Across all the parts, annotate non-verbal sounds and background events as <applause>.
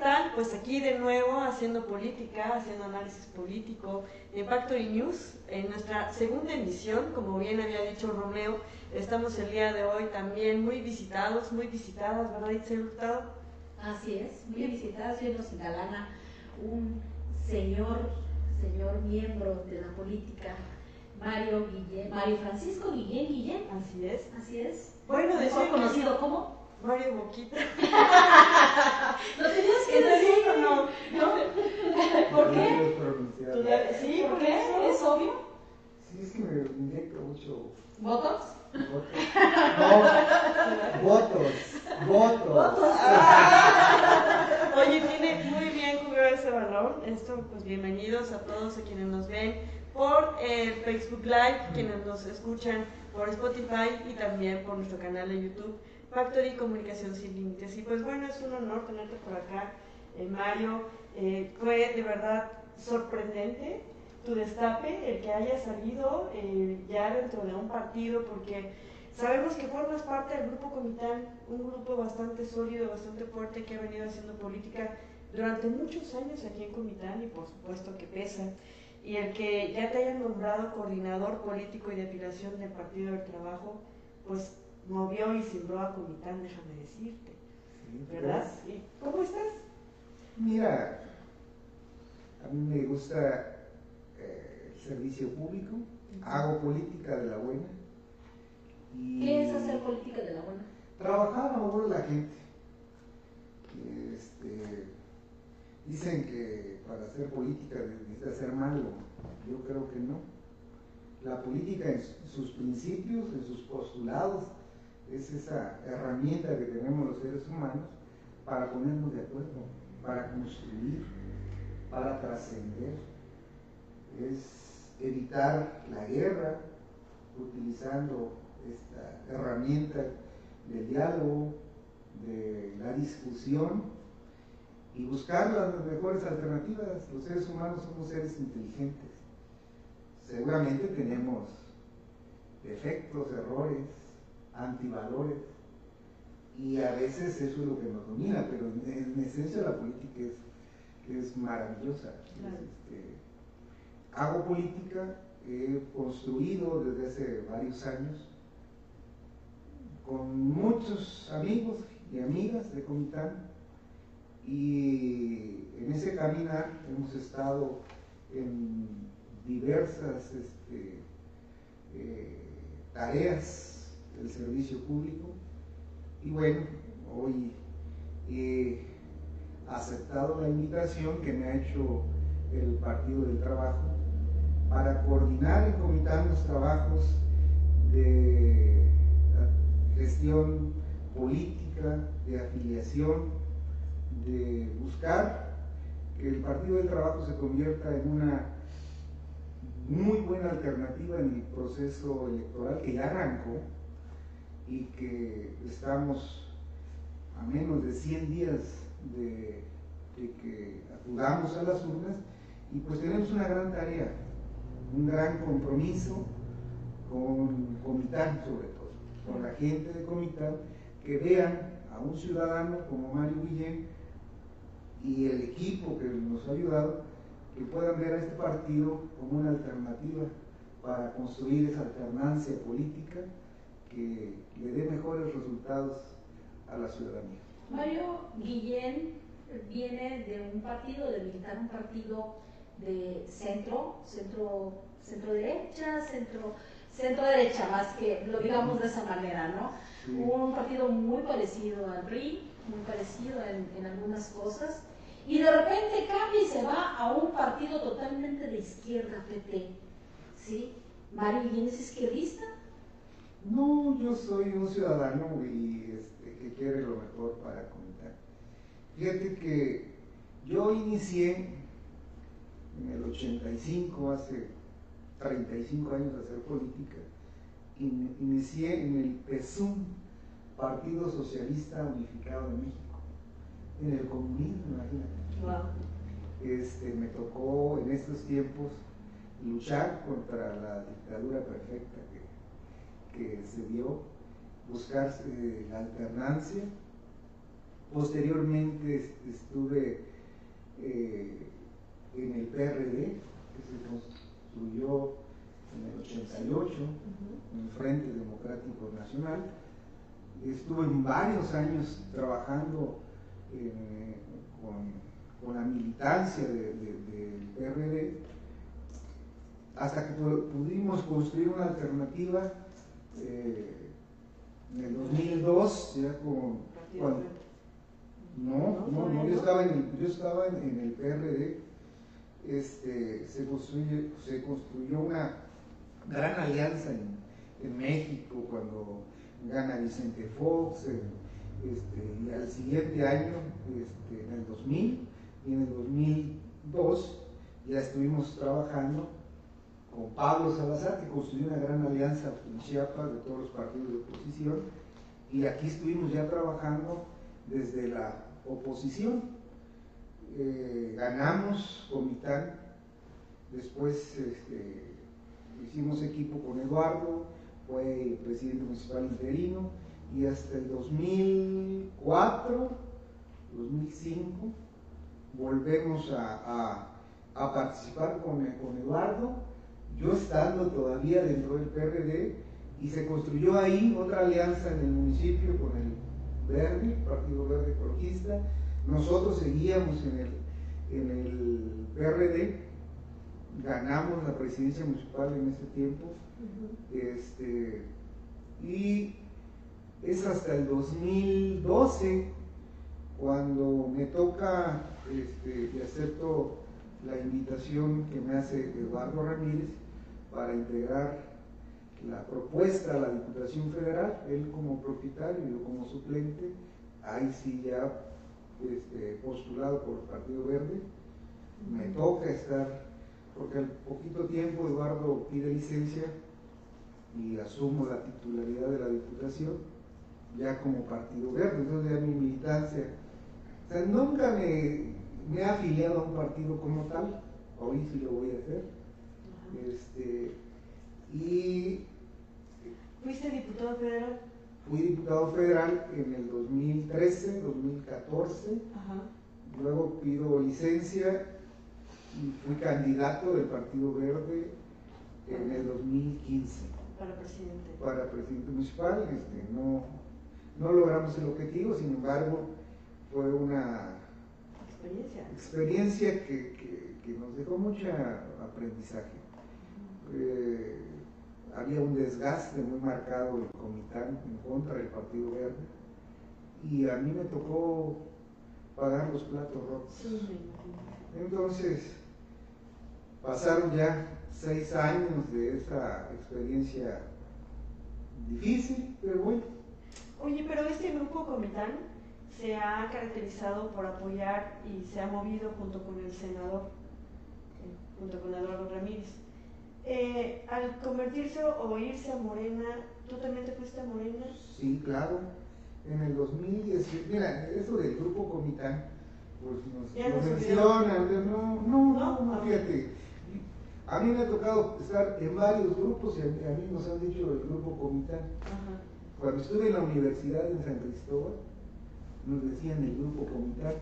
tal? Pues aquí de nuevo haciendo política, haciendo análisis político en Factory News, en nuestra segunda emisión, como bien había dicho Romeo, estamos el día de hoy también muy visitados, muy visitadas, ¿verdad, Itzel Hurtado? Así es, muy visitadas, yo nos engalana un señor, señor miembro de la política, Mario Guillén, Mario Francisco Guillén Guillén. Así es. Así es. Bueno, mejor conocido como Mario Boquita. <laughs> ¿Lo tenías que decir o no? ¿No? ¿Por qué? Sí, ¿por qué? ¿Es obvio? Sí, es que me inyecto mucho. ¿Votos? Votos. No, votos. Votos. ¿Votos? <laughs> Oye, tiene muy bien jugado ese balón. Esto, pues bienvenidos a todos a quienes nos ven por eh, Facebook Live, quienes nos escuchan por Spotify y también por nuestro canal de YouTube. Factory Comunicación Sin Límites. Y pues bueno, es un honor tenerte por acá, eh, Mario. Eh, fue de verdad sorprendente tu destape, el que haya salido eh, ya dentro de un partido, porque sabemos que formas parte del Grupo Comitán, un grupo bastante sólido, bastante fuerte que ha venido haciendo política durante muchos años aquí en Comitán y por supuesto que pesa. Y el que ya te hayan nombrado coordinador político y de afiliación del Partido del Trabajo, pues movió y sembró a Comitán, déjame decirte. ¿Verdad? ¿Y ¿Cómo estás? Mira, a mí me gusta eh, el servicio público, hago política de la buena. Y ¿Qué es hacer política de la buena? Trabajar a favor de la gente. Este, dicen que para hacer política necesita ser malo. Yo creo que no. La política en sus principios, en sus postulados, es esa herramienta que tenemos los seres humanos para ponernos de acuerdo, para construir, para trascender. Es evitar la guerra utilizando esta herramienta del diálogo, de la discusión y buscar las mejores alternativas. Los seres humanos somos seres inteligentes. Seguramente tenemos defectos, errores, antivalores. Y a veces eso es lo que nos domina, pero en, esencia la política es, es maravillosa. Este, hago política, he construido desde hace varios años con muchos amigos y amigas de Comitán y en ese caminar hemos estado en diversas este, eh, tareas el servicio público. Y bueno, hoy he aceptado la invitación que me ha hecho el Partido del Trabajo para coordinar y comitar los trabajos de gestión política, de afiliación, de buscar que el Partido del Trabajo se convierta en una muy buena alternativa en el proceso electoral que ya arrancó, y que estamos a menos de 100 días de, que acudamos a las urnas y pues tenemos una gran tarea, un gran compromiso con Comitán sobre todo, con la gente de Comitán, que vean a un ciudadano como Mario Guillén y el equipo que nos ha ayudado, que puedan ver a este partido como una alternativa para construir esa alternancia política que le dé mejores resultados a la ciudadanía. Mario Guillén viene de un partido, de militar un partido de centro, centro, centro derecha, centro, centro derecha, más que lo digamos de esa manera, ¿no? Un partido muy parecido al RI, muy parecido en, en algunas cosas, y de repente cambia y se va a un partido totalmente de izquierda, PT, ¿sí? Mario Guillén es izquierdista, no, yo soy un ciudadano y este, que quiere lo mejor para comentar. Fíjate que yo inicié en el 85, hace 35 años de hacer política, inicié en el PESUM, Partido Socialista Unificado de México, en el comunismo, imagínate. Este, me tocó en estos tiempos luchar contra la dictadura perfecta que se dio, buscar la alternancia Posteriormente estuve eh, en el PRD, que se construyó en el 88, en el Frente Democrático Nacional. Estuve en varios años trabajando eh, con, la militancia del PRD, hasta que pudimos construir una alternativa eh, en el 2002, ya con, no, no, no, yo estaba en el, yo estaba en, el PRD, este, se, construye, se construyó una gran alianza en, México cuando gana Vicente Fox, este, y al siguiente año, este, en el 2000 y en el 2002, ya estuvimos trabajando con Pablo Salazar, que construyó una gran alianza en Chiapas de todos los partidos de oposición, y aquí estuvimos ya trabajando desde la oposición. Eh, ganamos Comitán, después este, hicimos equipo con Eduardo, fue presidente municipal interino, y hasta el 2004, 2005, volvemos a, participar con, con Eduardo, yo estando todavía dentro del PRD, y se construyó ahí otra alianza en el municipio con el Verde, Partido Verde Ecologista. Nosotros seguíamos en el, en el PRD, ganamos la presidencia municipal en ese tiempo, este, y es hasta el 2012 cuando me toca este, y acepto la invitación que me hace Eduardo Ramírez para integrar la propuesta a la Diputación Federal, él como propietario y yo como suplente, ahí sí ya este, postulado por el Partido Verde, me toca estar, porque al poquito tiempo Eduardo pide licencia y asumo la titularidad de la Diputación, ya como Partido Verde, entonces ya mi militancia, o sea, nunca me, me he afiliado a un partido como tal, hoy sí lo voy a hacer, este, y ¿Fuiste diputado federal? Fui diputado federal en el 2013, 2014. Luego pido licencia y fui candidato del Partido Verde en el 2015. Para presidente. Para presidente municipal. Este, no, no logramos el objetivo, sin embargo, fue una experiencia, que, que, nos dejó mucho aprendizaje había un desgaste muy marcado del Comitán en contra del Partido Verde y a mí me tocó pagar los platos rotos. Entonces, pasaron ya seis años de esa experiencia difícil, pero bueno. Oye, pero este grupo Comitán se ha caracterizado por apoyar y se ha movido junto con el senador, eh, junto con Eduardo Ramírez eh, al convertirse o irse a Morena, ¿tú también te fuiste a Morena? Sí, claro. En el 2010, mira, eso del grupo Comitán, pues nos, mencionan, no, no, no, fíjate. A mí me ha tocado estar en varios grupos y a mí, nos han dicho el grupo Comitán. Cuando estuve en la universidad en San Cristóbal, nos decían el grupo Comitán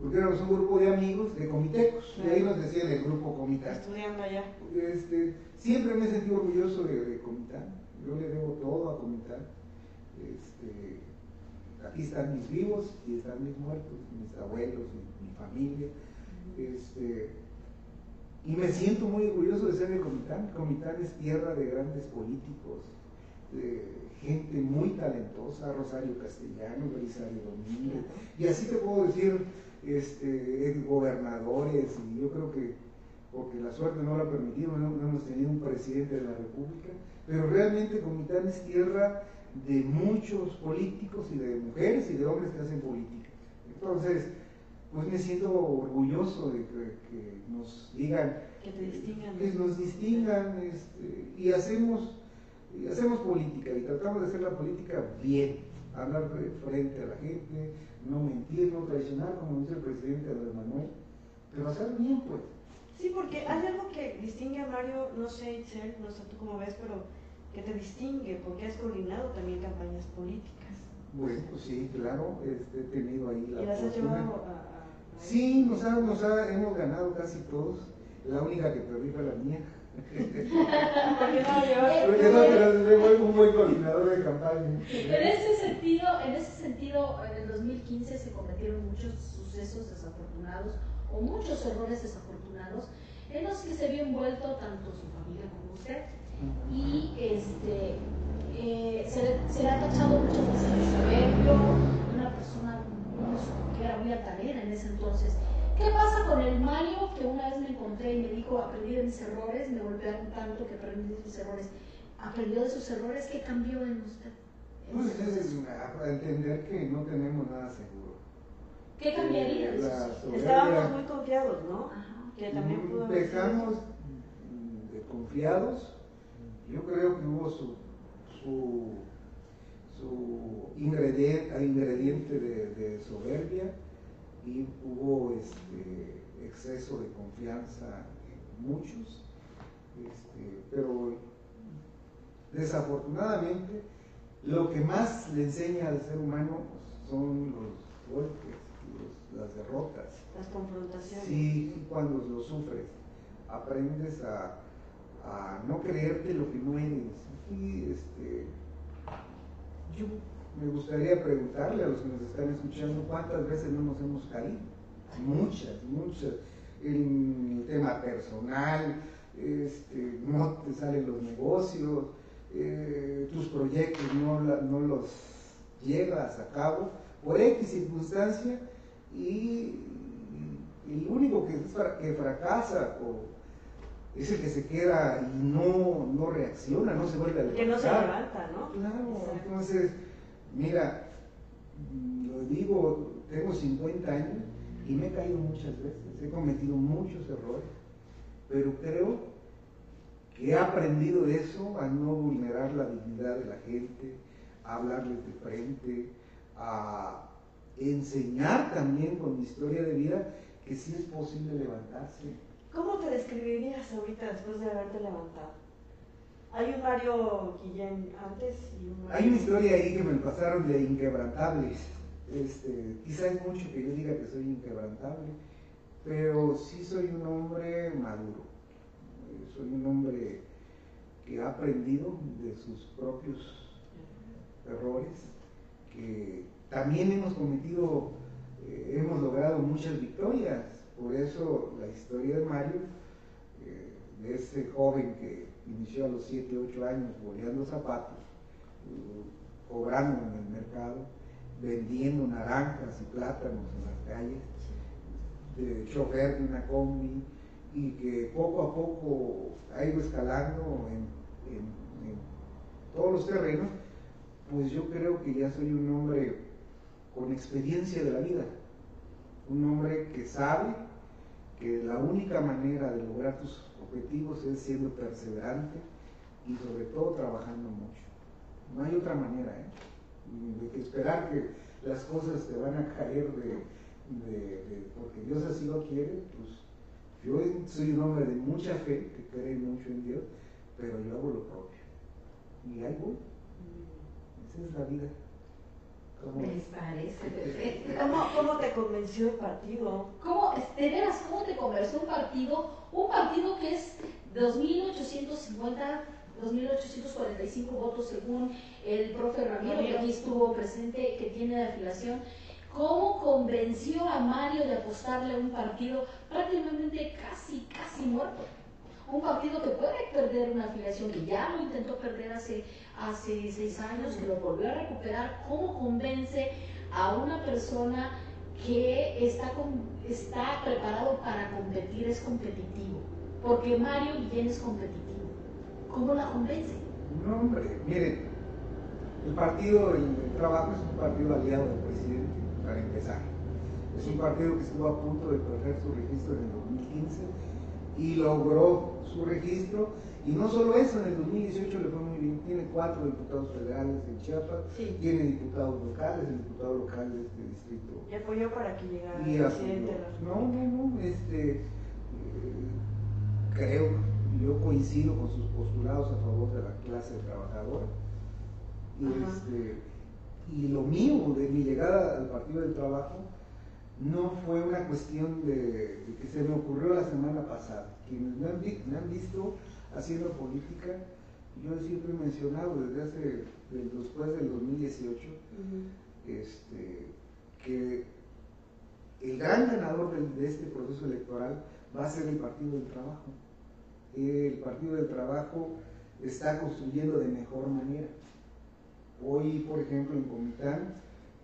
porque éramos un grupo de amigos, de comitecos, y ahí nos decían el grupo Comitán. Estudiando allá. Este, siempre me he sentido orgulloso de, de Comitán, yo le debo todo a Comitán. Este, aquí están mis vivos y están mis muertos, mis abuelos, mi, mi familia. Este, y me siento muy orgulloso de ser de Comitán. Comitán es tierra de grandes políticos, de gente muy talentosa, Rosario Castellano, Belisario Domínguez, y así te puedo decir este, gobernadores, y yo creo que porque la suerte no lo ha permitido, no, hemos tenido un presidente de la República, pero realmente Comitán es tierra de muchos políticos y de mujeres y de hombres que hacen política. Entonces, pues me siento orgulloso de que, nos digan, que te distingan, que nos distingan este, y hacemos y hacemos política y tratamos de hacer la política bien, hablar frente a la gente, no mentir, no traicionar, como dice el presidente Andrés Manuel, pero hacer bien, pues. Sí, porque hay algo que distingue a Mario, no sé, no sé tú cómo ves, pero que te distingue, porque has coordinado también campañas políticas. Bueno, pues sí, claro, este, he tenido ahí la ¿Y las has llevado a- Sí, nos, ha- nos ha- hemos ganado casi todos. La única que perdí fue la mía. ¿Por qué no? Porque no, pero un buen coordinador de campaña. En ese sentido, en ese sentido, en el 2015 se cometieron muchos sucesos desafortunados o muchos errores desafortunados en los que se vio envuelto tanto su familia como usted. Y este, eh, se, le, ha tachado muchas veces de soberbio, una persona que era muy altanera en ese entonces. ¿Qué pasa con el Mario que una vez me encontré y me dijo, aprendí de mis errores, me golpearon tanto que aprendí de mis errores? ¿Aprendió de sus errores? ¿Qué cambió en usted? Pues es entender que no tenemos nada seguro. ¿Qué cambiaría sus soberbia- Estábamos muy confiados, ¿no? Ajá. Que también pudo haber sido Empezamos eso. mm, de confiados. Yo creo que hubo su, su, su ingrediente, ingrediente de, de soberbia y hubo este, exceso de confianza en muchos. Este, pero desafortunadamente lo que más le enseña al ser humano son los golpes, los- las derrotas. Las confrontaciones. Sí, cuando lo sufres, aprendes a, a no creerte lo que no eres. Y este, yo me gustaría preguntarle a los que nos están escuchando cuántas veces no nos hemos caído. Muchas, muchas. En el tema personal, este, no te salen los negocios, eh, tus proyectos no, la- no los llevas a cabo por X circunstancia y, el único que, que fracasa o es el que se queda y no, no reacciona, no se vuelve a levantar. Que no se levanta, ¿no? Claro, Exacto. entonces, mira, lo digo, tengo 50 años y me he caído muchas veces, he cometido muchos errores, pero creo que he aprendido de eso a no vulnerar la dignidad de la gente, a hablarles de frente, a enseñar también con mi historia de vida que sí es posible levantarse. ¿Cómo te describirías ahorita después de haberte levantado? Hay un Mario Guillén antes y un Mario... Hay una historia ahí que me pasaron de inquebrantables. Este, quizá es mucho que yo diga que soy inquebrantable, pero sí soy un hombre maduro. Soy un hombre que ha aprendido de sus propios errores, que también hemos cometido, eh, hemos logrado muchas victorias. Por eso la historia de Mario, de ese joven que inició a los 7, 8 años boleando zapatos, eh, cobrando en el mercado, vendiendo naranjas y plátanos en las calles, de chofer de una combi, y que poco a poco ha ido escalando en- en todos los terrenos, pues yo creo que ya soy un hombre con experiencia de la vida, un hombre que sabe que la única manera de lograr tus objetivos es siendo perseverante y sobre todo trabajando mucho. No hay otra manera, ¿eh? De que esperar que las cosas te van a caer de, de- de- porque Dios así lo quiere, pues yo soy un hombre de mucha fe, que cree mucho en Dios, pero yo hago lo propio. Y ahí voy. Esa es la vida. ¿Cómo ves? parece perfecto. ¿Cómo, ¿Cómo te convenció el partido? ¿Cómo, de veras, cómo te conversó un partido? Un partido que es 2.850, 2.845 votos según el profe Ramiro, que aquí estuvo presente, que tiene de afiliación. ¿Cómo convenció a Mario de apostarle a un partido prácticamente casi, casi muerto? Un partido que puede perder una afiliación, que ya lo intentó perder hace, hace seis años, que lo volvió a recuperar. ¿Cómo convence a una persona que está, está preparado para competir, es competitivo? Porque Mario Guillén es competitivo. ¿Cómo la convence? No, hombre, miren, el partido, el, el trabajo es un partido aliado del presidente, para empezar. Es un partido que estuvo a punto de perder su registro en el 2015 y logró su registro. Y no solo eso, en el 2018 le fue muy bien. Tiene cuatro diputados federales en Chiapas, Sí. tiene diputados locales, el diputado local de este distrito Y apoyó para que llegara el presidente. de la No, no, no, este, eh, creo, yo coincido con sus postulados a favor de la clase trabajadora. Y este, y lo mío de mi llegada al Partido del Trabajo no fue una cuestión de, que se me ocurrió la semana pasada. Quienes me han, me han visto haciendo política, yo siempre he mencionado desde hace, después del 2018, este, que el gran ganador de, de, este proceso electoral va a ser el Partido del Trabajo. El Partido del Trabajo está construyendo de mejor manera. Hoy, por ejemplo, en Comitán,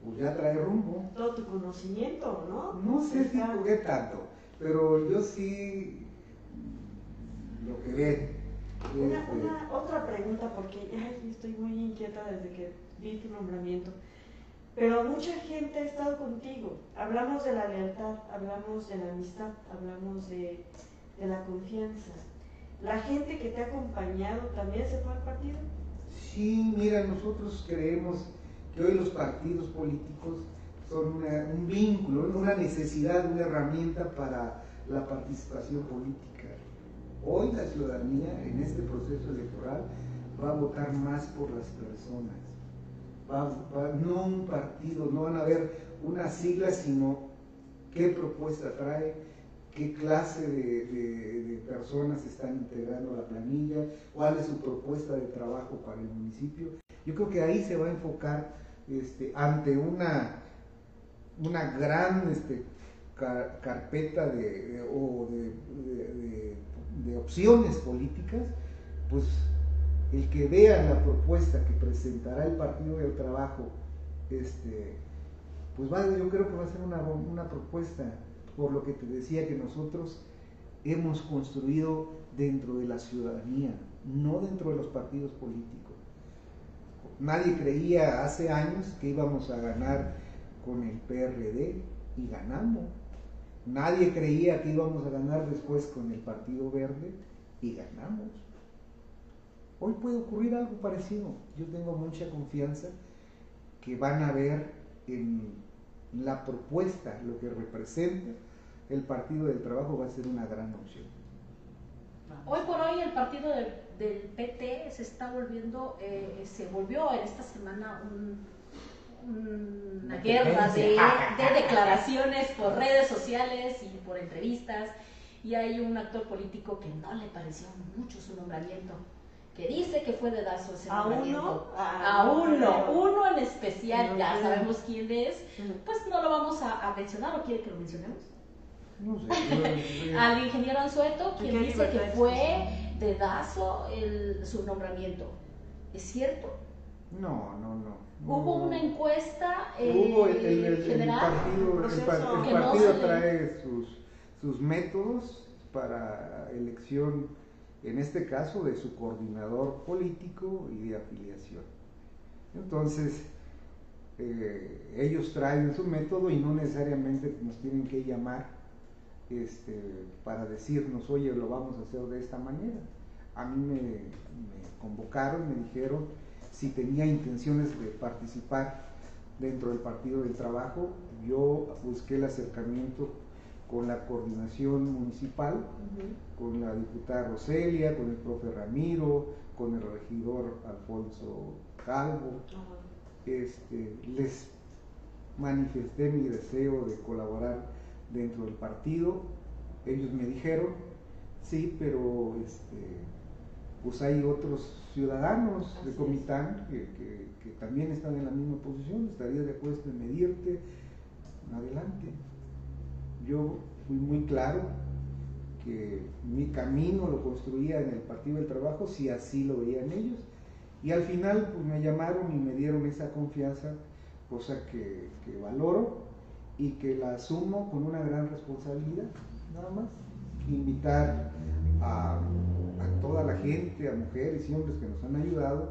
pues ya trae rumbo. Todo tu conocimiento, ¿no? No sé si jugué tanto, pero yo sí lo que ve. Una, este, una, otra pregunta, porque estoy muy inquieta desde que vi tu nombramiento. Pero mucha gente ha estado contigo. Hablamos de la lealtad, hablamos de la amistad, hablamos de, de la confianza. ¿La gente que te ha acompañado también se fue al partido? Sí, mira, nosotros creemos que hoy los partidos políticos son un vínculo, una necesidad, una herramienta para la participación política. Hoy la ciudadanía en este proceso electoral va a votar más por las personas. no un partido, no van a haber una sigla, sino qué propuesta trae, qué clase de, personas están integrando la planilla, cuál es su propuesta de trabajo para el municipio. Yo creo que ahí se va a enfocar este, ante una, una gran este, carpeta de, opciones políticas, pues el que vea la propuesta que presentará el Partido del Trabajo, este, pues yo creo que va a ser una, una propuesta por lo que te decía que nosotros hemos construido dentro de la ciudadanía, no dentro de los partidos políticos. Nadie creía hace años que íbamos a ganar con el PRD y ganamos. Nadie creía que íbamos a ganar después con el Partido Verde y ganamos. Hoy puede ocurrir algo parecido. Yo tengo mucha confianza que van a ver en la propuesta, lo que representa el Partido del Trabajo va a ser una gran opción. Hoy por hoy el partido del, PT se está volviendo, eh, se volvió en esta semana una guerra de, de, declaraciones por redes sociales y por entrevistas. Y hay un actor político que no le pareció mucho su nombramiento que dice que fue dedazo ese ¿A uno? a uno, uno en especial, ya sabemos quién es, pues no lo vamos a, mencionar, ¿o quiere que lo mencionemos? No sé. Al ingeniero Anzueto, quien dice que fue dedazo el, su nombramiento. ¿Es cierto? No, no, no. Hubo una encuesta Hubo el, el, general. El partido, el, partido trae sus, sus métodos para elección en este caso de su coordinador político y de afiliación. Entonces, eh, ellos traen su método y no necesariamente nos tienen que llamar este, para decirnos, oye, lo vamos a hacer de esta manera. A mí me, me convocaron, me dijeron si tenía intenciones de participar dentro del Partido del Trabajo. Yo busqué el acercamiento con la coordinación municipal, con la diputada Roselia, con el profe Ramiro, con el regidor Alfonso Calvo. este, les manifesté mi deseo de colaborar dentro del partido. Ellos me dijeron, sí, pero este, pues hay otros ciudadanos de Comitán que, que, también están en la misma posición, estaría de acuerdo en medirte, adelante. Yo fui muy claro que mi camino lo construía en el Partido del Trabajo si así lo veían ellos. Y al final pues, me llamaron y me dieron esa confianza, cosa que, valoro y que la asumo con una gran responsabilidad, nada más. Invitar a, toda la gente, a mujeres y hombres que nos han ayudado,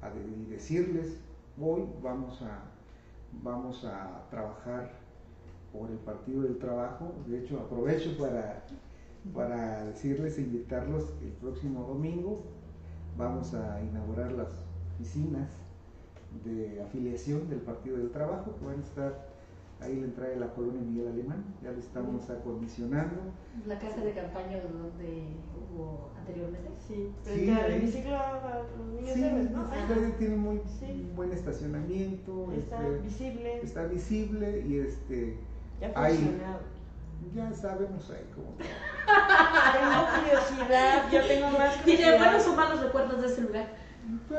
a y decirles, hoy vamos a, vamos a trabajar por el Partido del Trabajo. De hecho, aprovecho para, para decirles e invitarlos el próximo domingo. Vamos a inaugurar las oficinas de afiliación del Partido del Trabajo que van a estar ahí la entrada de la colonia Miguel Alemán, ya lo estamos acondicionando. La casa de campaña donde hubo anteriormente. Sí, Sí, frente al ahí. hemiciclo a los niños Sí, héroes, ¿no? está- Ahí tiene muy Sí. buen estacionamiento, está este, visible, está visible y este ya funcionado. ya sabemos ahí cómo. <laughs> Tengo curiosidad, yo tengo más <laughs> ¿Tiene curiosidad. buenos o malos recuerdos de ese lugar?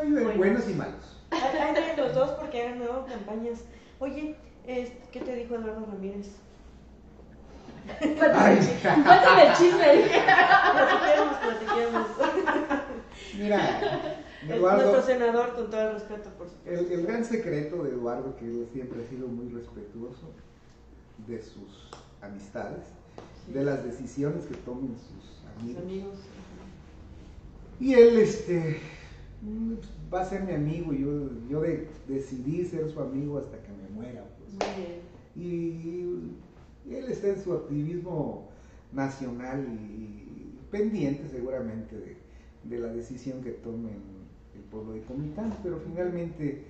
Hay buenos, Buenos. y malos. Hay hay de los dos porque han ganado campañas. Oye, ¿qué te dijo Eduardo Ramírez? Cuéntame, el chisme. Platiquemos, platiquemos. Mira, Es nuestro Eduardo, senador, con todo el respeto, por supuesto. el, el gran secreto de Eduardo, que él siempre ha sido muy respetuoso de sus amistades, de las decisiones que tomen sus Sus amigos. amigos. Y él, este, va a ser mi amigo. Yo, yo de- decidí ser su amigo hasta que me muera. Pues. Muy bien. Y él está en su activismo nacional y pendiente seguramente de, de la decisión que tome el pueblo de Comitán, pero finalmente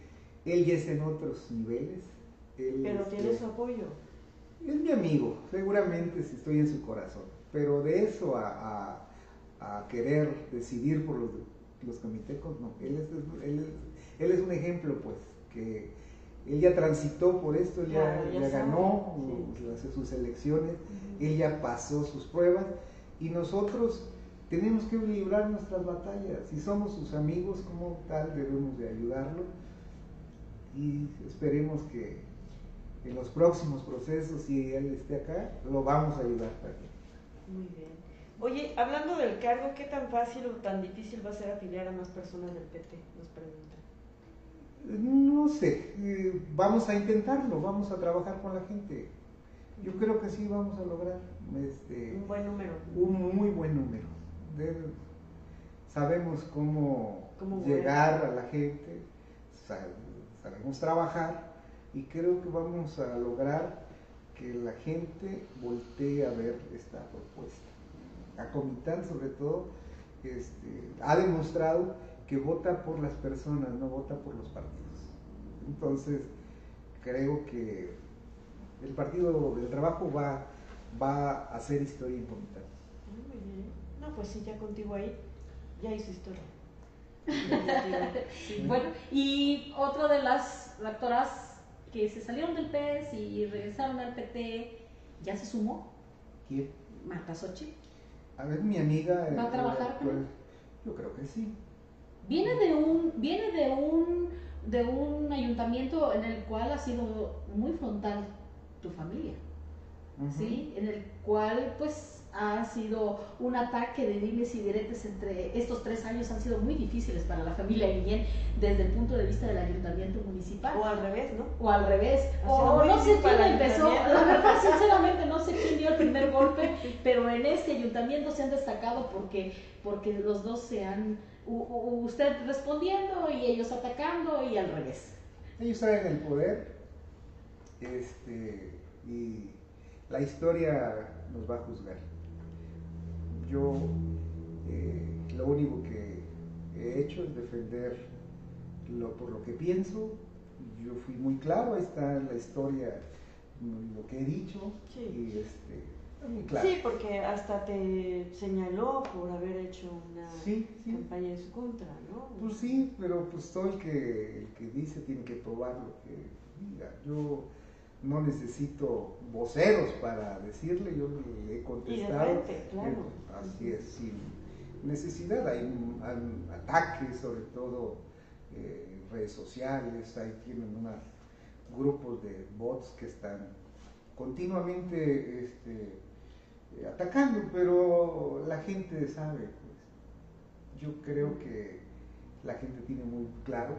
él ya es en otros niveles. Él, Pero este, tiene su apoyo. es mi amigo, seguramente si estoy en su corazón, pero de eso a, a- a querer decidir por los, los comitecos, no, él es, él, es, él es un ejemplo, pues, que él ya transitó por esto, él ya, Claro, ya ya sabe, ganó sí. uh, hace sus elecciones, él ya pasó sus pruebas y nosotros tenemos que librar nuestras batallas, si somos sus amigos como tal debemos de ayudarlo y esperemos que en los próximos procesos, si él esté acá, lo vamos a ayudar también. Muy bien. Oye, hablando del cargo, ¿qué tan fácil o tan difícil va a ser afiliar a más personas del PT? Nos preguntan. No sé, eh, vamos a intentarlo, vamos a trabajar con la gente. Yo creo que sí vamos a lograr este, Un buen número. un muy buen número. De- sabemos cómo, llegar a la gente, sa- sabemos trabajar y creo que vamos a lograr que la gente voltee a ver esta propuesta. A Comitán sobre todo este, ha demostrado que vota por las personas, no vota por los partidos. Entonces creo que el Partido del Trabajo va, va a hacer historia en Comitán. Muy bien. No, pues sí, ya contigo ahí, ya hizo historia. Sí. Bueno, y otra de las actoras que se salieron del PES y regresaron al PT, ¿ya se sumó? ¿Quién? Marta Sochi. A ver, mi amiga. ¿Va a eh, trabajar con él? Yo creo que sí. Viene de un, viene de un, de un ayuntamiento en el cual ha sido muy frontal tu familia. ¿sí? En el cual pues ha sido un ataque de dimes y diretes entre estos tres años han sido muy difíciles para la familia Guillén desde el punto de vista del ayuntamiento municipal. O al revés, ¿no? o al revés, o, no sé quién empezó, la verdad sinceramente no sé <laughs> quién dio el primer golpe, pero en este ayuntamiento se han destacado porque, porque los dos se han, usted respondiendo y ellos atacando y al revés. Ellos están en el poder. Este, y la historia nos va a juzgar. Yo eh, lo único que he hecho es defender lo, por lo que pienso. Yo fui muy claro, ahí está en la historia mm, lo que he dicho. Sí. Y este, muy claro. Sí, porque hasta te señaló por haber hecho una Sí, sí. campaña en su contra, ¿no? Pues sí, pero pues todo el que, el que dice tiene que probar lo que diga. Yo no necesito voceros para decirle, yo le he contestado. frente, claro. Eh, Así es, sin necesidad. Hay, ataques, sobre todo eh, en redes sociales, ahí tienen unos grupos de bots que están continuamente este, eh, atacando, pero la gente sabe, pues. Yo creo que la gente tiene muy claro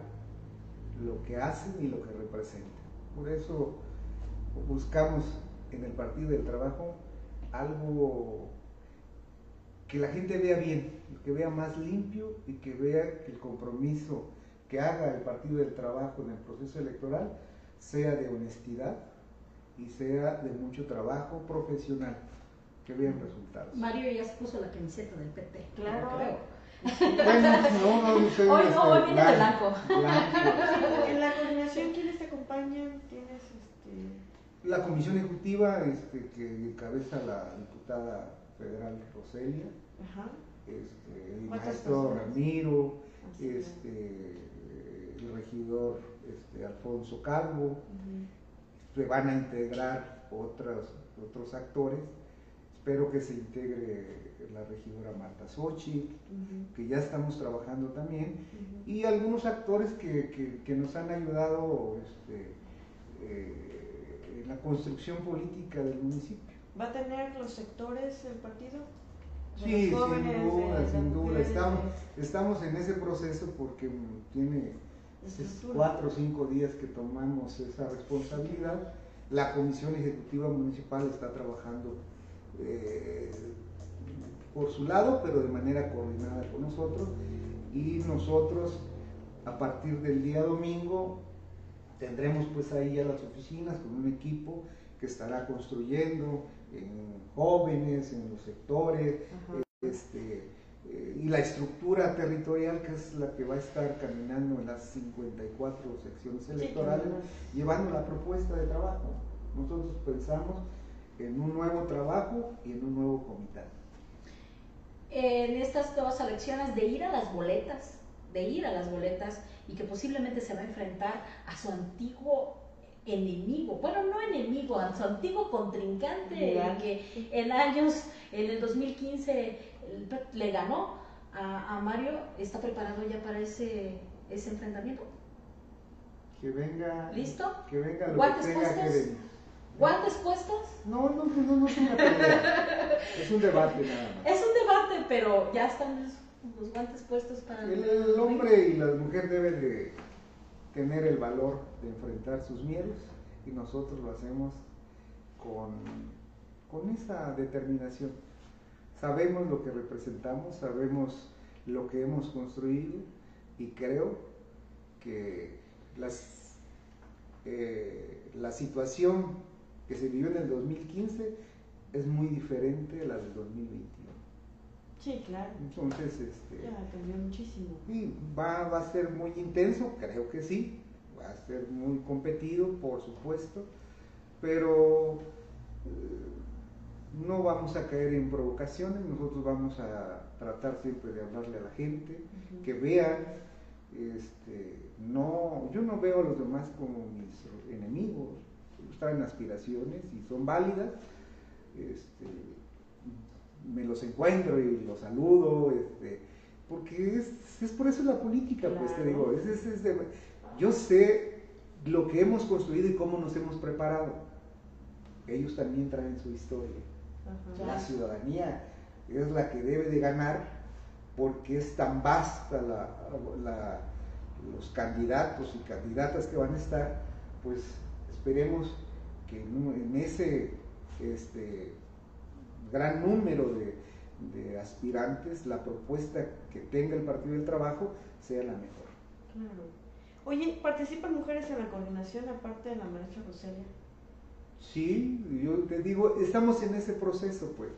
lo que hacen y lo que representan. Por eso buscamos en el Partido del Trabajo algo que la gente vea bien, que vea más limpio y que vea que el compromiso que haga el Partido del Trabajo en el proceso electoral sea de honestidad y sea de mucho trabajo profesional, que vean resultados. Mario ya se puso la camiseta del PT. Claro. Bueno, no, Hoy no, este, hoy viene de blanco. blanco. En la coordinación, ¿quiénes te acompañan? ¿Tienes este, La comisión ejecutiva este, que encabeza la diputada federal Roselia, Ajá. este, el ¿Cuántas maestro personas? Ramiro, Así es. este, el regidor este, Alfonso Calvo, se van a integrar otros, otros actores. Espero que se integre la regidora Marta Sochi, que ya estamos trabajando también, y algunos actores que, que- que nos han ayudado este, eh, la construcción política del municipio. ¿Va a tener los sectores el partido? De Sí, jóvenes, sin de duda, sin duda. Estamos, estamos en ese proceso porque tiene cuatro o cinco días que tomamos esa responsabilidad. La Comisión Ejecutiva Municipal está trabajando eh, por su lado, pero de manera coordinada con nosotros. Y nosotros, a partir del día domingo, tendremos pues ahí ya las oficinas con un equipo que estará construyendo en jóvenes, en los sectores, este, eh, y la estructura territorial que es la que va a estar caminando en las 54 secciones Sí, electorales, claro. llevando la propuesta de trabajo. Nosotros pensamos en un nuevo trabajo y en un nuevo comité. en estas nuevas elecciones de ir a las boletas, de ir a las boletas y que posiblemente se va a enfrentar a su antiguo enemigo, bueno, no enemigo, a su antiguo contrincante que en años, en el 2015 el PET le ganó a, a Mario, ¿está preparado ya para ese, ese enfrentamiento? Que venga, ¿Listo? que venga lo ¿Guantes que tenga que puestos? venir. ¿Guantes puestos? No, no, no, no, no es una pelea, <laughs> es un debate nada más. Es un debate, pero ya están los, guantes puestos para El, el hombre y la mujer deben de tener el valor de enfrentar sus miedos y nosotros lo hacemos con, con esa determinación. Sabemos lo que representamos, sabemos lo que hemos construido y creo que las, eh, la situación que se vivió en el 2015 es muy diferente a la del 2021. Sí, claro. Entonces, este, Ya cambió muchísimo. y va, va a ser muy intenso, creo que sí, va a ser muy competido, por supuesto, pero eh, no vamos a caer en provocaciones, nosotros vamos a tratar siempre de hablarle a la gente, que vean, este, no, yo no veo a los demás como mis enemigos, traen aspiraciones y son válidas, este, me los encuentro y los saludo, este, porque es, es por eso la política, pues te digo, es, es- es de- yo sé lo que hemos construido y cómo nos hemos preparado. Ellos también traen su historia. Ajá. La ciudadanía es la que debe de ganar porque es tan vasta la, la- los candidatos y candidatas que van a estar, pues esperemos que en, en ese este, gran número de, de aspirantes la propuesta que tenga el Partido del Trabajo sea la mejor. Claro. Oye, ¿participan mujeres en la coordinación aparte de la maestra Roselia? Sí, yo te digo, estamos en ese proceso, pues.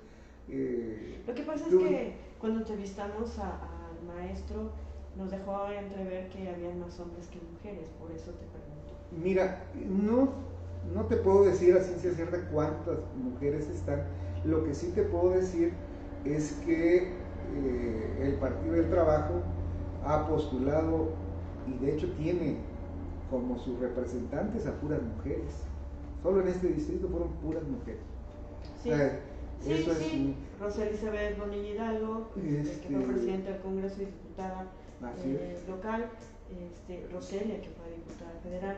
Eh, Lo que pasa es que cuando entrevistamos a- al maestro nos dejó entrever que había más hombres que mujeres, por eso te pregunto. Mira, no, no te puedo decir a ciencia cierta cuántas mujeres están. Lo que sí te puedo decir es que eh, el Partido del Trabajo ha postulado y de hecho tiene como sus representantes a puras mujeres. Solo en este distrito fueron puras mujeres. Sí, O sea, sí, eso es sí. Rosa Elizabeth Bonilla Hidalgo, este, Este- que fue presidenta del Congreso y diputada eh, local, este, Roselia, que fue diputada federal.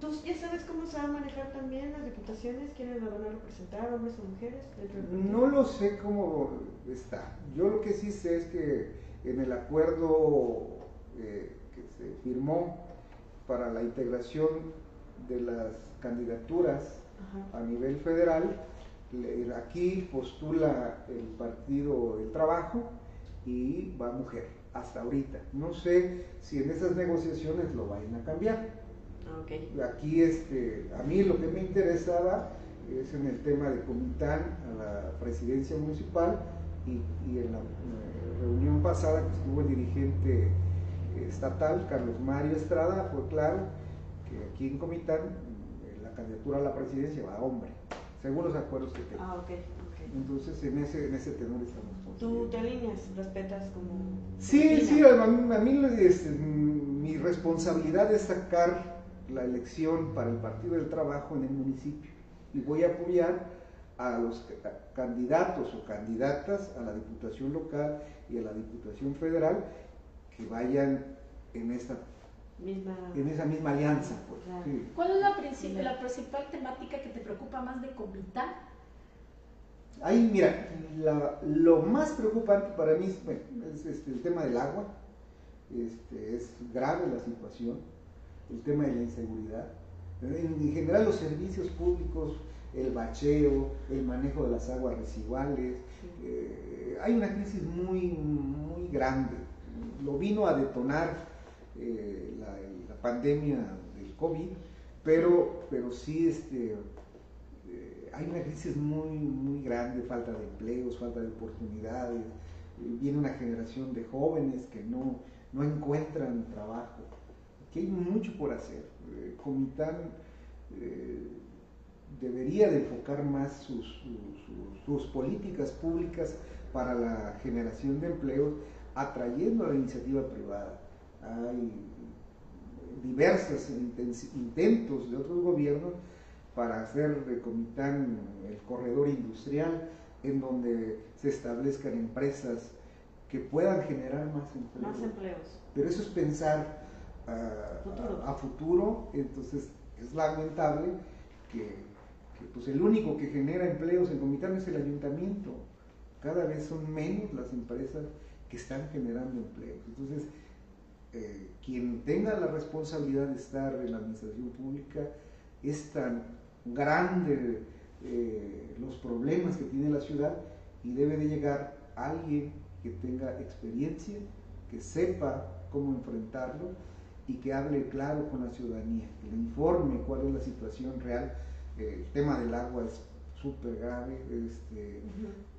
¿Tú ya sabes cómo se va a manejar también las diputaciones? ¿Quiénes la van a representar, hombres o mujeres? dentro del? No lo sé cómo está. Yo lo que sí sé es que en el acuerdo eh, que se firmó para la integración de las candidaturas a nivel federal, aquí postula el Partido del Trabajo y va mujer, hasta ahorita. No sé si en esas negociaciones lo vayan a cambiar. Aquí este, a mí lo que me interesaba es en el tema de Comitán a la presidencia municipal y, y en la eh, reunión pasada que estuvo el dirigente estatal, Carlos Mario Estrada, fue claro que aquí en Comitán eh, la candidatura a la presidencia va a hombre, según los acuerdos que tengo. Ah. Entonces, en ese, en ese tenor estamos. ¿Tú te alineas, respetas como... Sí, sí, a mí, a mí, este, mi responsabilidad es sacar la elección para el Partido del Trabajo en el municipio y voy a apoyar a los ca- candidatos o candidatas a la Diputación local y a la Diputación federal que vayan en esta Misma... en esa misma alianza. pues, Claro. sí. ¿Cuál es la, la principal temática que te preocupa más de Comitán? Ahí, mira, la- lo más preocupante para mí es, bueno, es, este, el tema del agua. Este, es grave la situación, el tema de la inseguridad. En, en general los servicios públicos, el bacheo, el manejo de las aguas residuales, eh, hay una crisis muy, muy grande. Lo vino a detonar eh, la, la pandemia del COVID, pero, pero sí este, hay una crisis muy, muy grande, falta de empleos, falta de oportunidades, eh, viene una generación de jóvenes que no, no encuentran trabajo. Hay mucho por hacer. Eh, Comitán eh, debería de enfocar más sus, sus- políticas públicas para la generación de empleos, atrayendo a la iniciativa privada. Hay diversos inten- intentos de otros gobiernos para hacer de Comitán el corredor industrial en donde se establezcan empresas que puedan generar más empleos. Más empleos. Pero eso es pensar ah, Futuro. a, a futuro, entonces es lamentable que, que, pues el único que genera empleos en Comitán es el ayuntamiento. Cada vez son menos las empresas que están generando empleos. Entonces, eh, quien tenga la responsabilidad de estar en la administración pública es tan grande eh, los problemas que tiene la ciudad y debe de llegar alguien que tenga experiencia, que sepa cómo enfrentarlo y que hable claro con la ciudadanía, que le informe cuál es la situación real. Eh, el tema del agua es súper grave, este,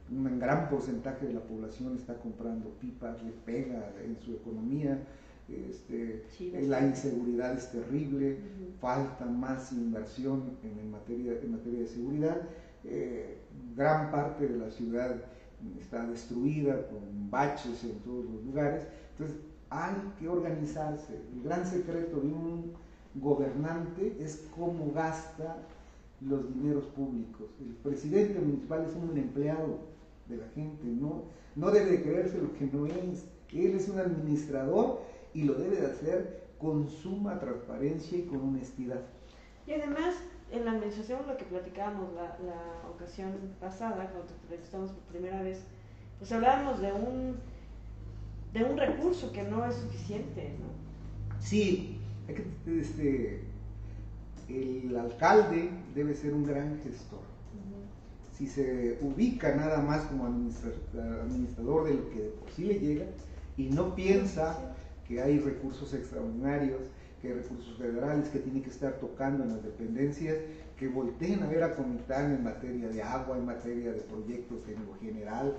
un gran porcentaje de la población está comprando pipas, le pega en su economía, este, eh, la inseguridad es terrible, falta más inversión en, en materia, en materia de seguridad, eh, gran parte de la ciudad está destruida con baches en todos los lugares, entonces hay que organizarse. El gran secreto de un gobernante es cómo gasta los dineros públicos. El presidente municipal es un empleado de la gente, no, no debe de creerse lo que no es. Él es un administrador y lo debe de hacer con suma transparencia y con honestidad. Y además, en la administración, lo que platicábamos la, la ocasión pasada, cuando te entrevistamos por primera vez, pues hablábamos de un, de un recurso que no es suficiente, ¿no? Sí, hay que, este, el alcalde debe ser un gran gestor. Si se ubica nada más como administra- administrador de lo que de por sí le llega y no piensa que hay recursos extraordinarios, que hay recursos federales que tiene que estar tocando en las dependencias, que volteen a ver a Comitán en materia de agua, en materia de proyectos en lo general.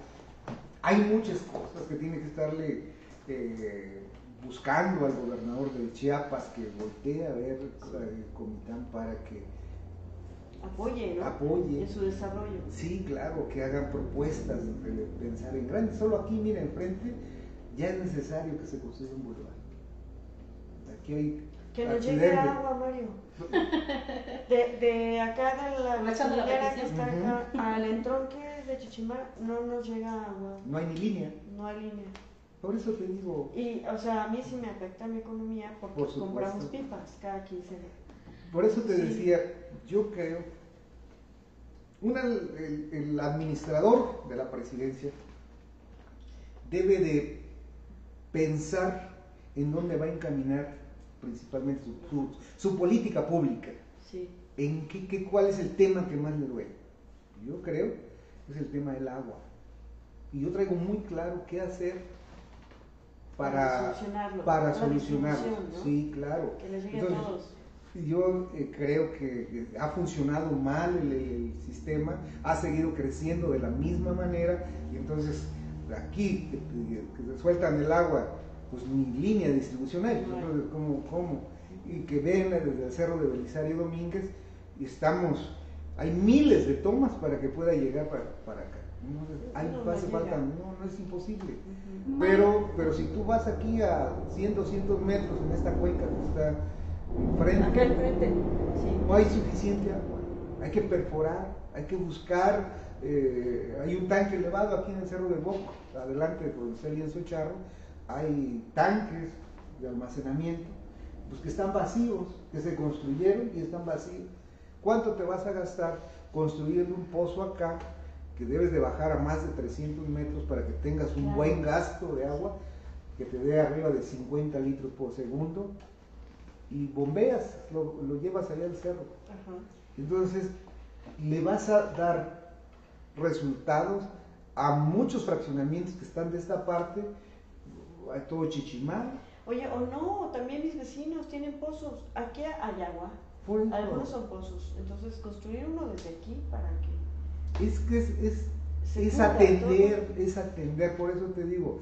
Hay muchas cosas que tiene que estarle eh, buscando al gobernador de Chiapas que voltee a ver eh, Comitán para que Apoye, ¿no? apoye. En su desarrollo. Sí, claro, que hagan propuestas de pensar en grande. Solo aquí, mira, enfrente, ya es necesario que se construya un boulevard. Aquí hay Que nos llegue agua, Mario. <laughs> De, de acá de la gasolinera que está acá al entronque de Chichimar, no nos llega agua. No hay ni línea. No hay línea. Por eso te digo, Y, o sea, a mí sí me afecta mi economía porque Por compramos pipas cada 15 días. por eso te Sí. decía, yo creo, una, el, el administrador de la presidencia debe de pensar en dónde va a encaminar principalmente su, su- su política pública. Sí. en qué, qué- cuál es el tema que más le duele. Yo creo que es el tema del agua. Y yo traigo muy claro qué hacer para, solucionarlo. para solucionarlo. distribución, ¿no? Sí, claro. Que les Entonces, a todos. Yo eh, creo que ha funcionado mal el, el sistema, ha seguido creciendo de la misma manera y entonces aquí que, que se sueltan el agua, pues ni línea de distribución hay. Entonces, ¿cómo, cómo? Y que ven desde el cerro de Belisario Domínguez, y estamos, hay miles de tomas para que pueda llegar para, para acá. No, hay, No, no hace llega. falta, no, no es imposible. Pero, pero si tú vas aquí a 100, 200 metros en esta cuenca que está enfrente, Acá enfrente. Sí. no hay suficiente agua. Hay que perforar, hay que buscar. Eh, hay un tanque elevado aquí en el Cerro de Boco, adelante de donde el lienzo charro. Hay tanques de almacenamiento pues que están vacíos, que se construyeron y están vacíos. ¿Cuánto te vas a gastar construyendo un pozo acá que debes de bajar a más de 300 metros para que tengas un buen gasto de agua que te dé arriba de 50 litros por segundo y bombeas, lo, lo llevas allá al cerro. Ajá. Entonces, le vas a dar resultados a muchos fraccionamientos que están de esta parte, a todo Chichimal, Oye, o no, también mis vecinos tienen pozos. Aquí hay agua. Algunos son pozos. Entonces, construir uno desde aquí para que Es que es, es, es atender, todo. es atender, por eso te digo,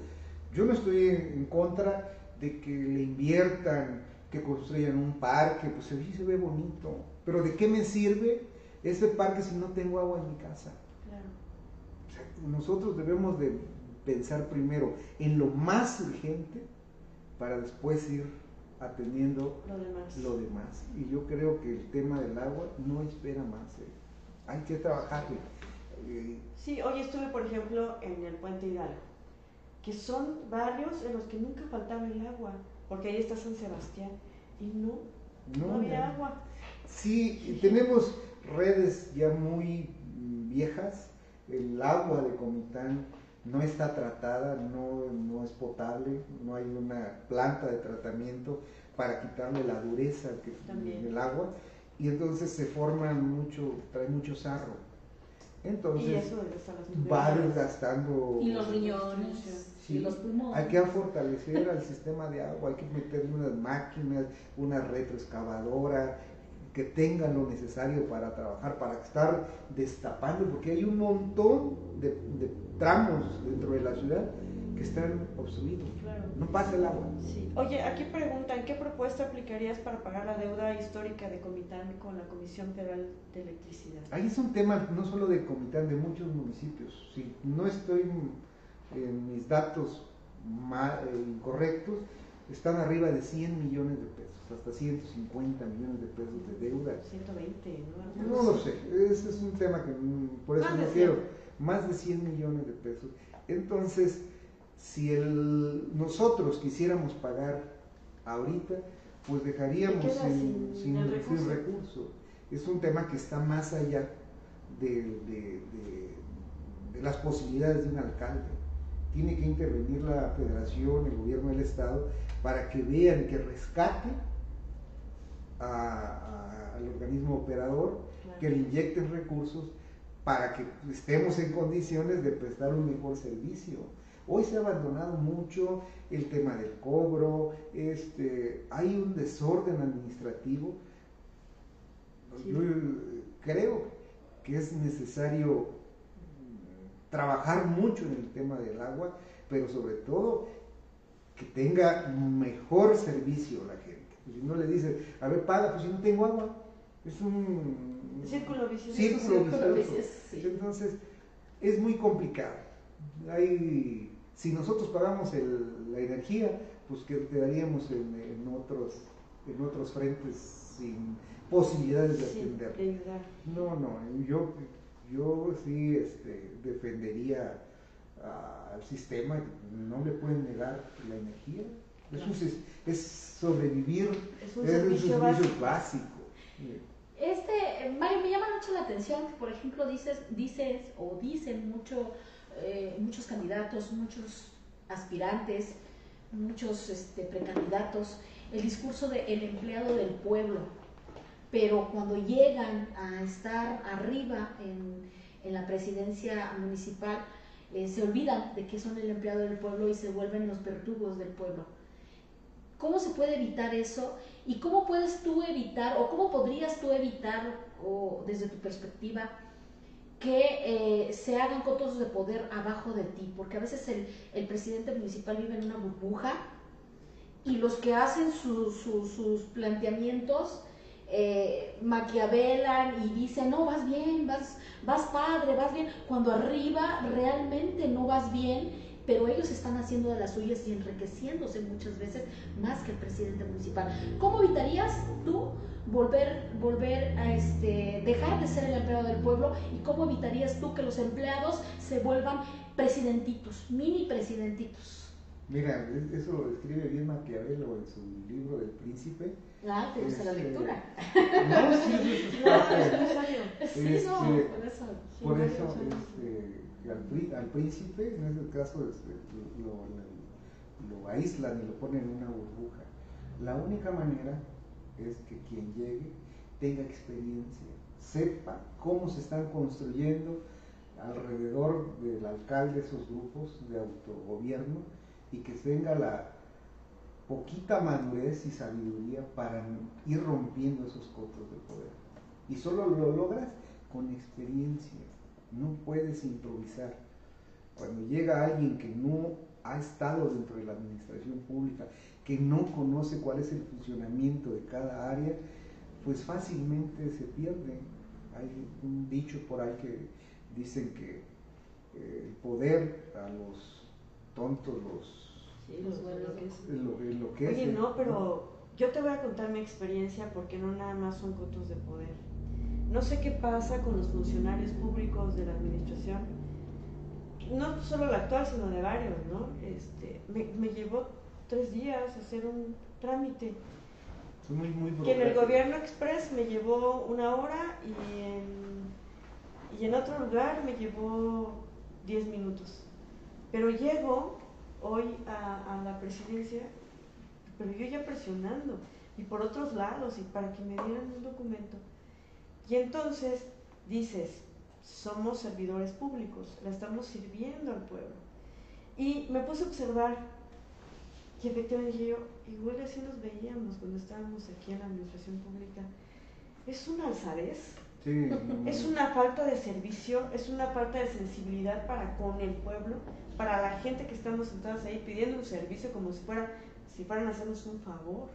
yo no estoy en, en contra de que le inviertan, que construyan un parque, pues sí se ve bonito, pero ¿de qué me sirve ese parque si no tengo agua en mi casa? Nosotros debemos de pensar primero en lo más urgente para después ir atendiendo Lo demás. lo demás. Y yo creo que el tema del agua no espera más. ¿eh? Hay que trabajarle. Eh, Sí, hoy estuve, por ejemplo, en el Puente Hidalgo, que son barrios en los que nunca faltaba el agua, porque ahí está San Sebastián, y no, no, no, había ya. agua. Sí, tenemos redes ya muy mm, viejas. El agua de Comitán no está tratada, no, no es potable, no hay una planta de tratamiento para quitarle la dureza que También. del agua y entonces se forma mucho, trae mucho sarro. y Entonces eso las tuberías. va desgastando. Y los riñones, Sí, y los pulmones. Hay que fortalecer al <laughs> sistema de agua, hay que meterle unas máquinas, una retroexcavadora que tengan lo necesario para trabajar, para estar destapando, porque hay un montón de, de tramos dentro de la ciudad que están obstruidos. Claro. No pasa el agua. Sí. Oye, aquí preguntan, ¿qué propuesta aplicarías para pagar la deuda histórica de Comitán con la Comisión Federal de Electricidad? Ahí es un tema no solo de Comitán, de muchos municipios. Si no estoy en mis datos eh, incorrectos, están arriba de 100 millones de pesos, hasta 150 millones de pesos de deuda. 120, ¿no? No lo sé, ese es un tema que mm, por eso no quiero. 100. Más de 100 millones de pesos. Entonces, si el, nosotros quisiéramos pagar ahorita, pues dejaríamos sin, sin sin- el sin recurso. recurso. Es un tema que está más allá de, de- de- de las posibilidades de un alcalde. Tiene que intervenir la federación, el gobierno del estado, para que vean que rescate a- a- al organismo operador, Claro. que le inyecten recursos para que estemos en condiciones de prestar un mejor servicio. Hoy se ha abandonado mucho el tema del cobro, este, hay un desorden administrativo. Sí. Yo eh, creo que es necesario trabajar mucho en el tema del agua, pero sobre todo que tenga mejor servicio la gente. Si no le dices, a ver, paga, pues si no tengo agua, es un Círculo vicioso. círculo círculo vicioso. sí. Entonces, es muy complicado. Hay, si nosotros pagamos el- la energía, pues que quedaríamos en, en otros, en otros frentes sin posibilidades de atender. No, no, yo, yo sí este, defendería al sistema, no le pueden negar la energía. Es, un sis- es sobrevivir, Es un es servicio básico. básico. Este, eh, Mario, me llama mucho la atención que, por ejemplo, dices, dices o dicen mucho, eh, muchos candidatos, muchos aspirantes, muchos este, precandidatos, el discurso de el empleado del pueblo. Pero cuando llegan a estar arriba en, en la presidencia municipal, eh, se olvidan de que son el empleado del pueblo y se vuelven los verdugos del pueblo. ¿Cómo se puede evitar eso? ¿Y cómo puedes tú evitar, o cómo podrías tú evitar, o desde tu perspectiva, que eh, se hagan cotos de poder abajo de ti? Porque a veces el, el presidente municipal vive en una burbuja y los que hacen su- su- sus planteamientos eh, maquiavelan y dicen, no, vas bien, vas, vas padre, vas bien, cuando arriba realmente no vas bien, pero ellos están haciendo de las suyas y enriqueciéndose muchas veces más que el presidente municipal. ¿Cómo evitarías tú volver, volver a este, dejar de ser el empleado del pueblo y cómo evitarías tú que los empleados se vuelvan presidentitos, mini presidentitos? Mira, eso lo escribe bien Maquiavelo en su libro del príncipe. Ah, te gusta la Este, lectura. No, sí, eso es No, parte- es necesario. Sí, no, este, por eso. Por eso, este, al, príncipe, en este caso, este, lo, lo- lo aíslan y lo ponen en una burbuja. La única manera es que quien llegue tenga experiencia, sepa cómo se están construyendo alrededor del alcalde esos grupos de autogobierno y que tenga la poquita madurez y sabiduría para ir rompiendo esos cotos de poder. Y solo lo logras con experiencia, no puedes improvisar. Cuando llega alguien que no ha estado dentro de la administración pública, que no conoce cuál es el funcionamiento de cada área, pues fácilmente se pierde. Hay un dicho por ahí que dicen que eh, el poder a los tontos los Sí, los buenos que es. lo. Oye, no, pero yo te voy a contar mi experiencia porque no nada más son cotos de poder. No sé qué pasa con los funcionarios públicos de la administración, no solo la actual, sino de varios, ¿no? Este, me, me llevó tres días hacer un trámite, muy, muy que en el gobierno express me llevó una hora y en, y en otro lugar me llevó diez minutos. Pero llego hoy a, la presidencia, pero yo ya presionando, y por otros lados, y para que me dieran un documento. Y entonces dices, somos servidores públicos, la estamos sirviendo al pueblo. Y me puse a observar, y efectivamente dije yo, igual así nos veíamos cuando estábamos aquí en la administración pública. Es una alzadez, Sí, no, es una falta de servicio, es una falta de sensibilidad para con el pueblo, para la gente que estamos sentados ahí pidiendo un servicio como si fuera, si fueran a hacernos un favor.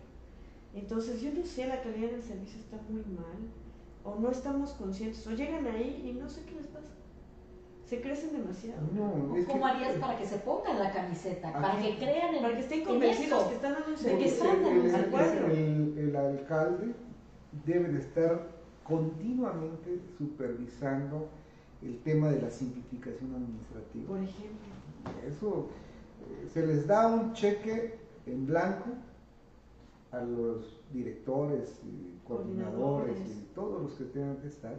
Entonces yo no sé, la calidad del servicio está muy mal, o no estamos conscientes, o llegan ahí y no sé qué les pasa. Se crecen demasiado. No, es que- ¿Cómo harías para que se pongan la camiseta? Para Aquí- que crean en, Para que estén en convencidos que están dando un de que servicio al el- el alcalde debe de estar continuamente supervisando el tema de la simplificación administrativa. Por ejemplo. Eso eh, se les da un cheque en blanco a los directores y coordinadores Coordinadores. y todos los que tengan que estar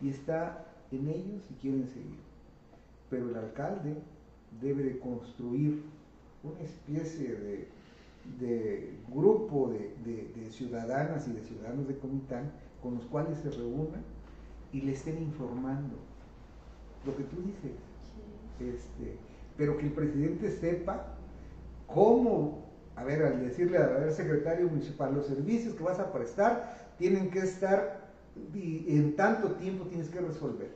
y está en ellos si quieren seguir. Pero el alcalde debe de construir una especie de, de grupo de, de- de ciudadanas y de ciudadanos de Comitán con los cuales se reúnan y le estén informando lo que tú dices este, pero que el presidente sepa cómo, a ver, al decirle a ver, secretario municipal, los servicios que vas a prestar tienen que estar y en tanto tiempo tienes que resolver.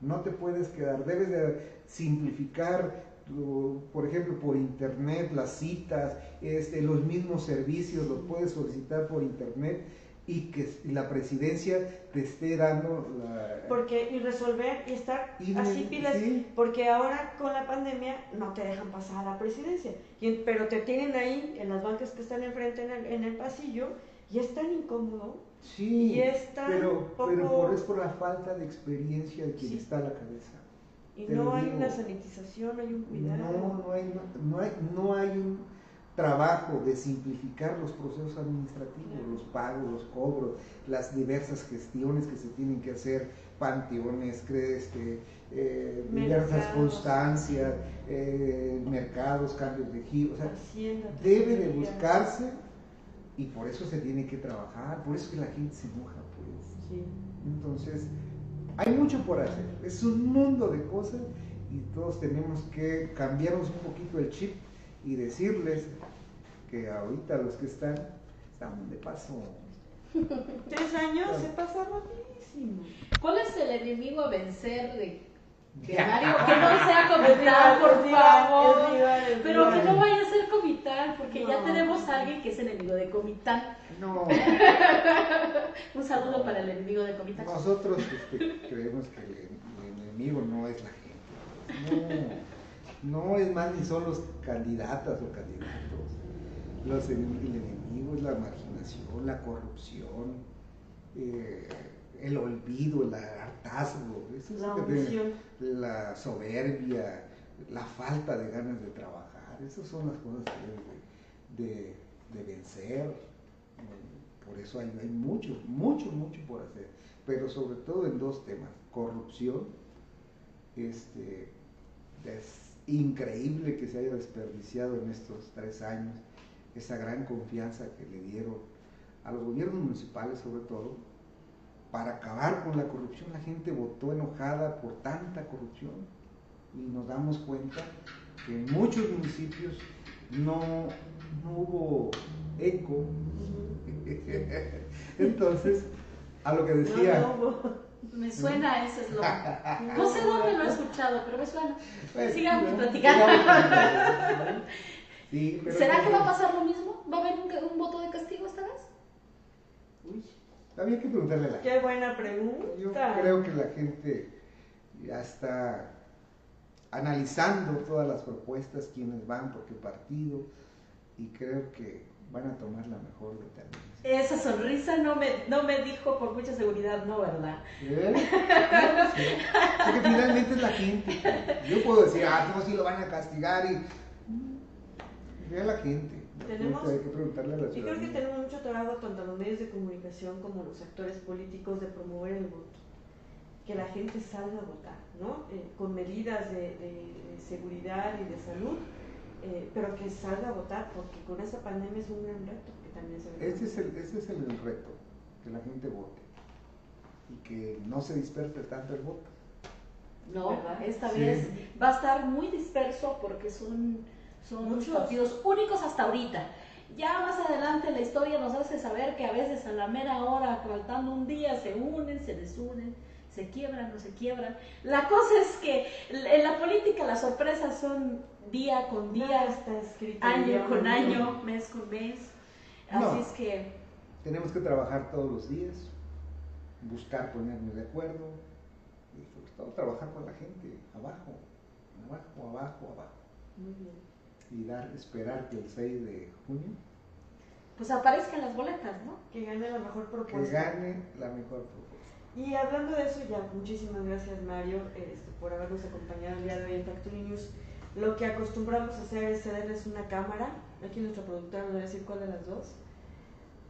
No te puedes quedar, debes de simplificar, tu- por ejemplo, por internet las citas, este, los mismos servicios los puedes solicitar por internet y que la presidencia te esté dando la... Porque, y resolver y estar Y- así pilas, sí. porque ahora con la pandemia no te dejan pasar a la presidencia, y pero te tienen ahí en las bancas que están enfrente en el, en el pasillo y es tan incómodo. Sí, Y es tan pero, poco- pero por, es por la falta de experiencia de quien Sí. está a la cabeza. Y Te no hay digo. una sanitización, no hay un cuidado. No, no hay, no, hay, no hay un trabajo de simplificar los procesos administrativos, los pagos, los cobros, las diversas gestiones que se tienen que hacer, panteones, este, eh, diversas constancias, eh, mercados, cambios de giro, o sea, Hacienda, debe de buscarse y por eso se tiene que trabajar, por eso que la gente se enoja, pues. Sí. Entonces, hay mucho por hacer, es un mundo de cosas y todos tenemos que cambiarnos un poquito el chip y decirles que ahorita los que están, están de paso. <laughs> Tres años se pasa rapidísimo. ¿Cuál es el enemigo a vencer de que <laughs> Mario, que no sea Comitán, por favor? Pero que no vaya a ser Comitán, porque ya tenemos a alguien que es enemigo de Comitán. No, <laughs> Un saludo para el enemigo de Comitán. nosotros este, creemos que el, el enemigo no es la gente. No, no es más ni son los candidatas o candidatos. Los, el enemigo es la marginación, la corrupción, eh, el olvido, el hartazgo. Eso es La que la soberbia, la falta de ganas de trabajar. Esas son las cosas que deben de, de- vencer. Por eso hay, hay mucho, mucho, mucho por hacer. Pero sobre todo en dos temas. Corrupción. Este, es increíble que se haya desperdiciado en estos tres años esa gran confianza que le dieron a los gobiernos municipales sobre todo para acabar con la corrupción. La gente votó enojada por tanta corrupción y nos damos cuenta que en muchos municipios no, no hubo eco. <laughs> Entonces, a lo que decía... No, no hubo. Me suena ese eslogan. <laughs> No sé dónde lo he escuchado, pero me suena. Pues, Sigamos platicando. Sí, pero ¿Será que va a pues, pasar lo mismo? ¿Va a haber un, un voto de castigo esta vez? Uy, había que preguntarle a la gente. Qué buena pregunta. Yo creo que la gente ya está analizando todas las propuestas, quiénes van, por qué partido, y creo que van a tomar la mejor determinación. Esa sonrisa no me, no me dijo con mucha seguridad, no, ¿verdad? ¿Eh? Sí. Porque finalmente es la gente. Yo puedo decir, ah, no, sí lo van a castigar y... Ve a la gente. Tenemos- Hay que preguntarle a la Yo creo que tenemos mucho trabajo tanto los medios de comunicación como los actores políticos de promover el voto. Que la gente salga a votar, ¿no? Eh, con medidas de, de- de seguridad y de salud, eh, pero que salga a votar, porque con esta pandemia es un gran reto que también se ve. Ese es, el, ese es el reto, que la gente vote y que no se disperse tanto el voto. No, ¿Verdad? esta Sí. vez va a estar muy disperso porque son, son Muchos. partidos únicos hasta ahorita. Ya más adelante la historia nos hace saber que a veces a la mera hora, faltando un día, se unen, se desunen, se quiebran o se quiebran. La cosa es que en la política las sorpresas son día con día, está escrito. año con ¿no? año, mes con mes. Así No. es que Tenemos que trabajar todos los días, buscar ponernos de acuerdo y sobre todo trabajar con la gente, abajo, abajo, abajo, abajo. Muy bien. Y dar, esperar que el 6 de junio pues aparezcan las boletas, ¿no? Que gane la mejor que propuesta. gane la mejor propuesta. Y hablando de eso, ya, muchísimas gracias Mario este, por habernos acompañado el día de hoy en Factory News. Lo que acostumbramos a hacer es cederles una cámara, aquí nuestra productora nos va a decir cuál de las dos,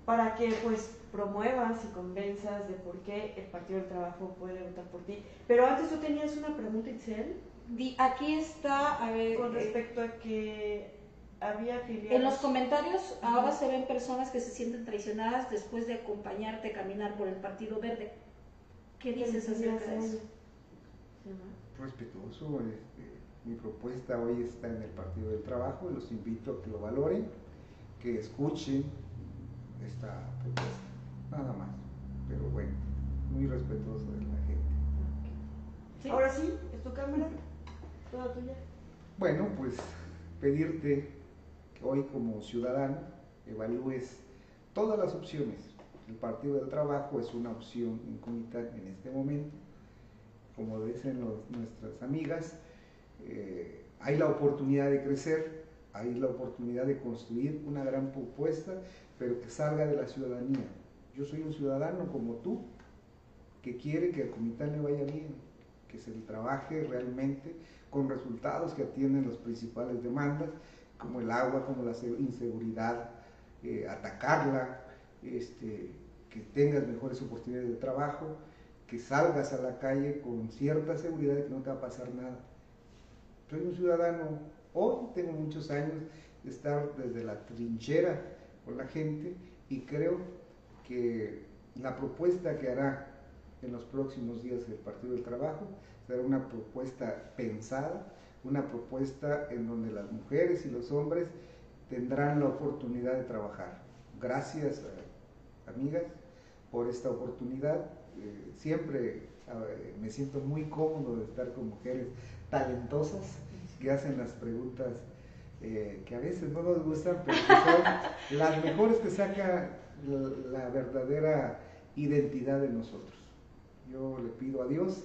para que pues promuevas y convenzas de por qué el Partido del Trabajo puede votar por ti. Pero antes tú tenías una pregunta, Itzel, Aquí está, a ver, con eh, respecto a que había afiliados. En los comentarios ahora se ven personas que se sienten traicionadas después de acompañarte a caminar por el Partido Verde. ¿Qué ¿Qué dices acerca de eso? Respetuoso, este, mi propuesta hoy está en el Partido del Trabajo y los invito a que lo valoren, que escuchen esta propuesta, nada más. Pero bueno, muy respetuoso de la gente. ¿Sí? Ahora sí, es tu cámara, toda tuya. Bueno, pues pedirte que hoy como ciudadano evalúes todas las opciones. El Partido del Trabajo es una opción incógnita en este momento. Como dicen nuestras amigas, eh, hay la oportunidad de crecer, hay la oportunidad de construir una gran propuesta, pero que salga de la ciudadanía. Yo soy un ciudadano como tú, que quiere que al Comitán le vaya bien, que se le trabaje realmente con resultados que atienden las principales demandas, como el agua, como la se- inseguridad, eh, atacarla, este, que tengas mejores oportunidades de trabajo, que salgas a la calle con cierta seguridad de que no te va a pasar nada. Soy un ciudadano, hoy tengo muchos años de estar desde la trinchera con la gente y creo que la propuesta que hará en los próximos días el Partido del Trabajo será una propuesta pensada, una propuesta en donde las mujeres y los hombres tendrán la oportunidad de trabajar. Gracias, eh, amigas, por esta oportunidad. Eh, siempre eh, me siento muy cómodo de estar con mujeres talentosas que hacen las preguntas eh, que a veces no nos gustan, pero que son <laughs> las mejores que saca la, la verdadera identidad de nosotros. Yo le pido a Dios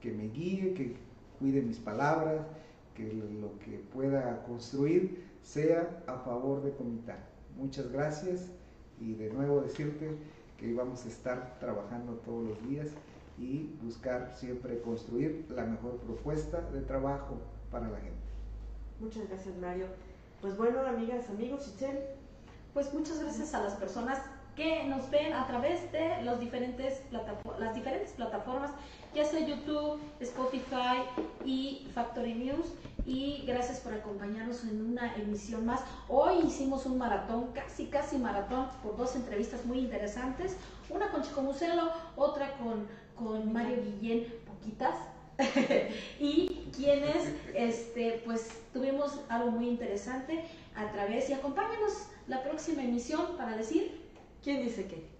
que me guíe, que cuide mis palabras, que lo que pueda construir sea a favor de Comitán. Muchas gracias y de nuevo decirte que vamos a estar trabajando todos los días y buscar siempre construir la mejor propuesta de trabajo para la gente. Muchas gracias, Mario. Pues bueno, amigas, amigos, Itzel. Pues muchas gracias a las personas que nos ven a través de los diferentes las diferentes plataformas, ya sea YouTube, Spotify y Factory News. Y gracias por acompañarnos en una emisión más. Hoy hicimos un maratón, casi, casi maratón, por dos entrevistas muy interesantes. Una con Chico Muselo, otra con, con Mario Guillén, poquitas, <laughs> y quienes este pues tuvimos algo muy interesante a través y acompáñenos la próxima emisión para decir ¿Quién dice qué?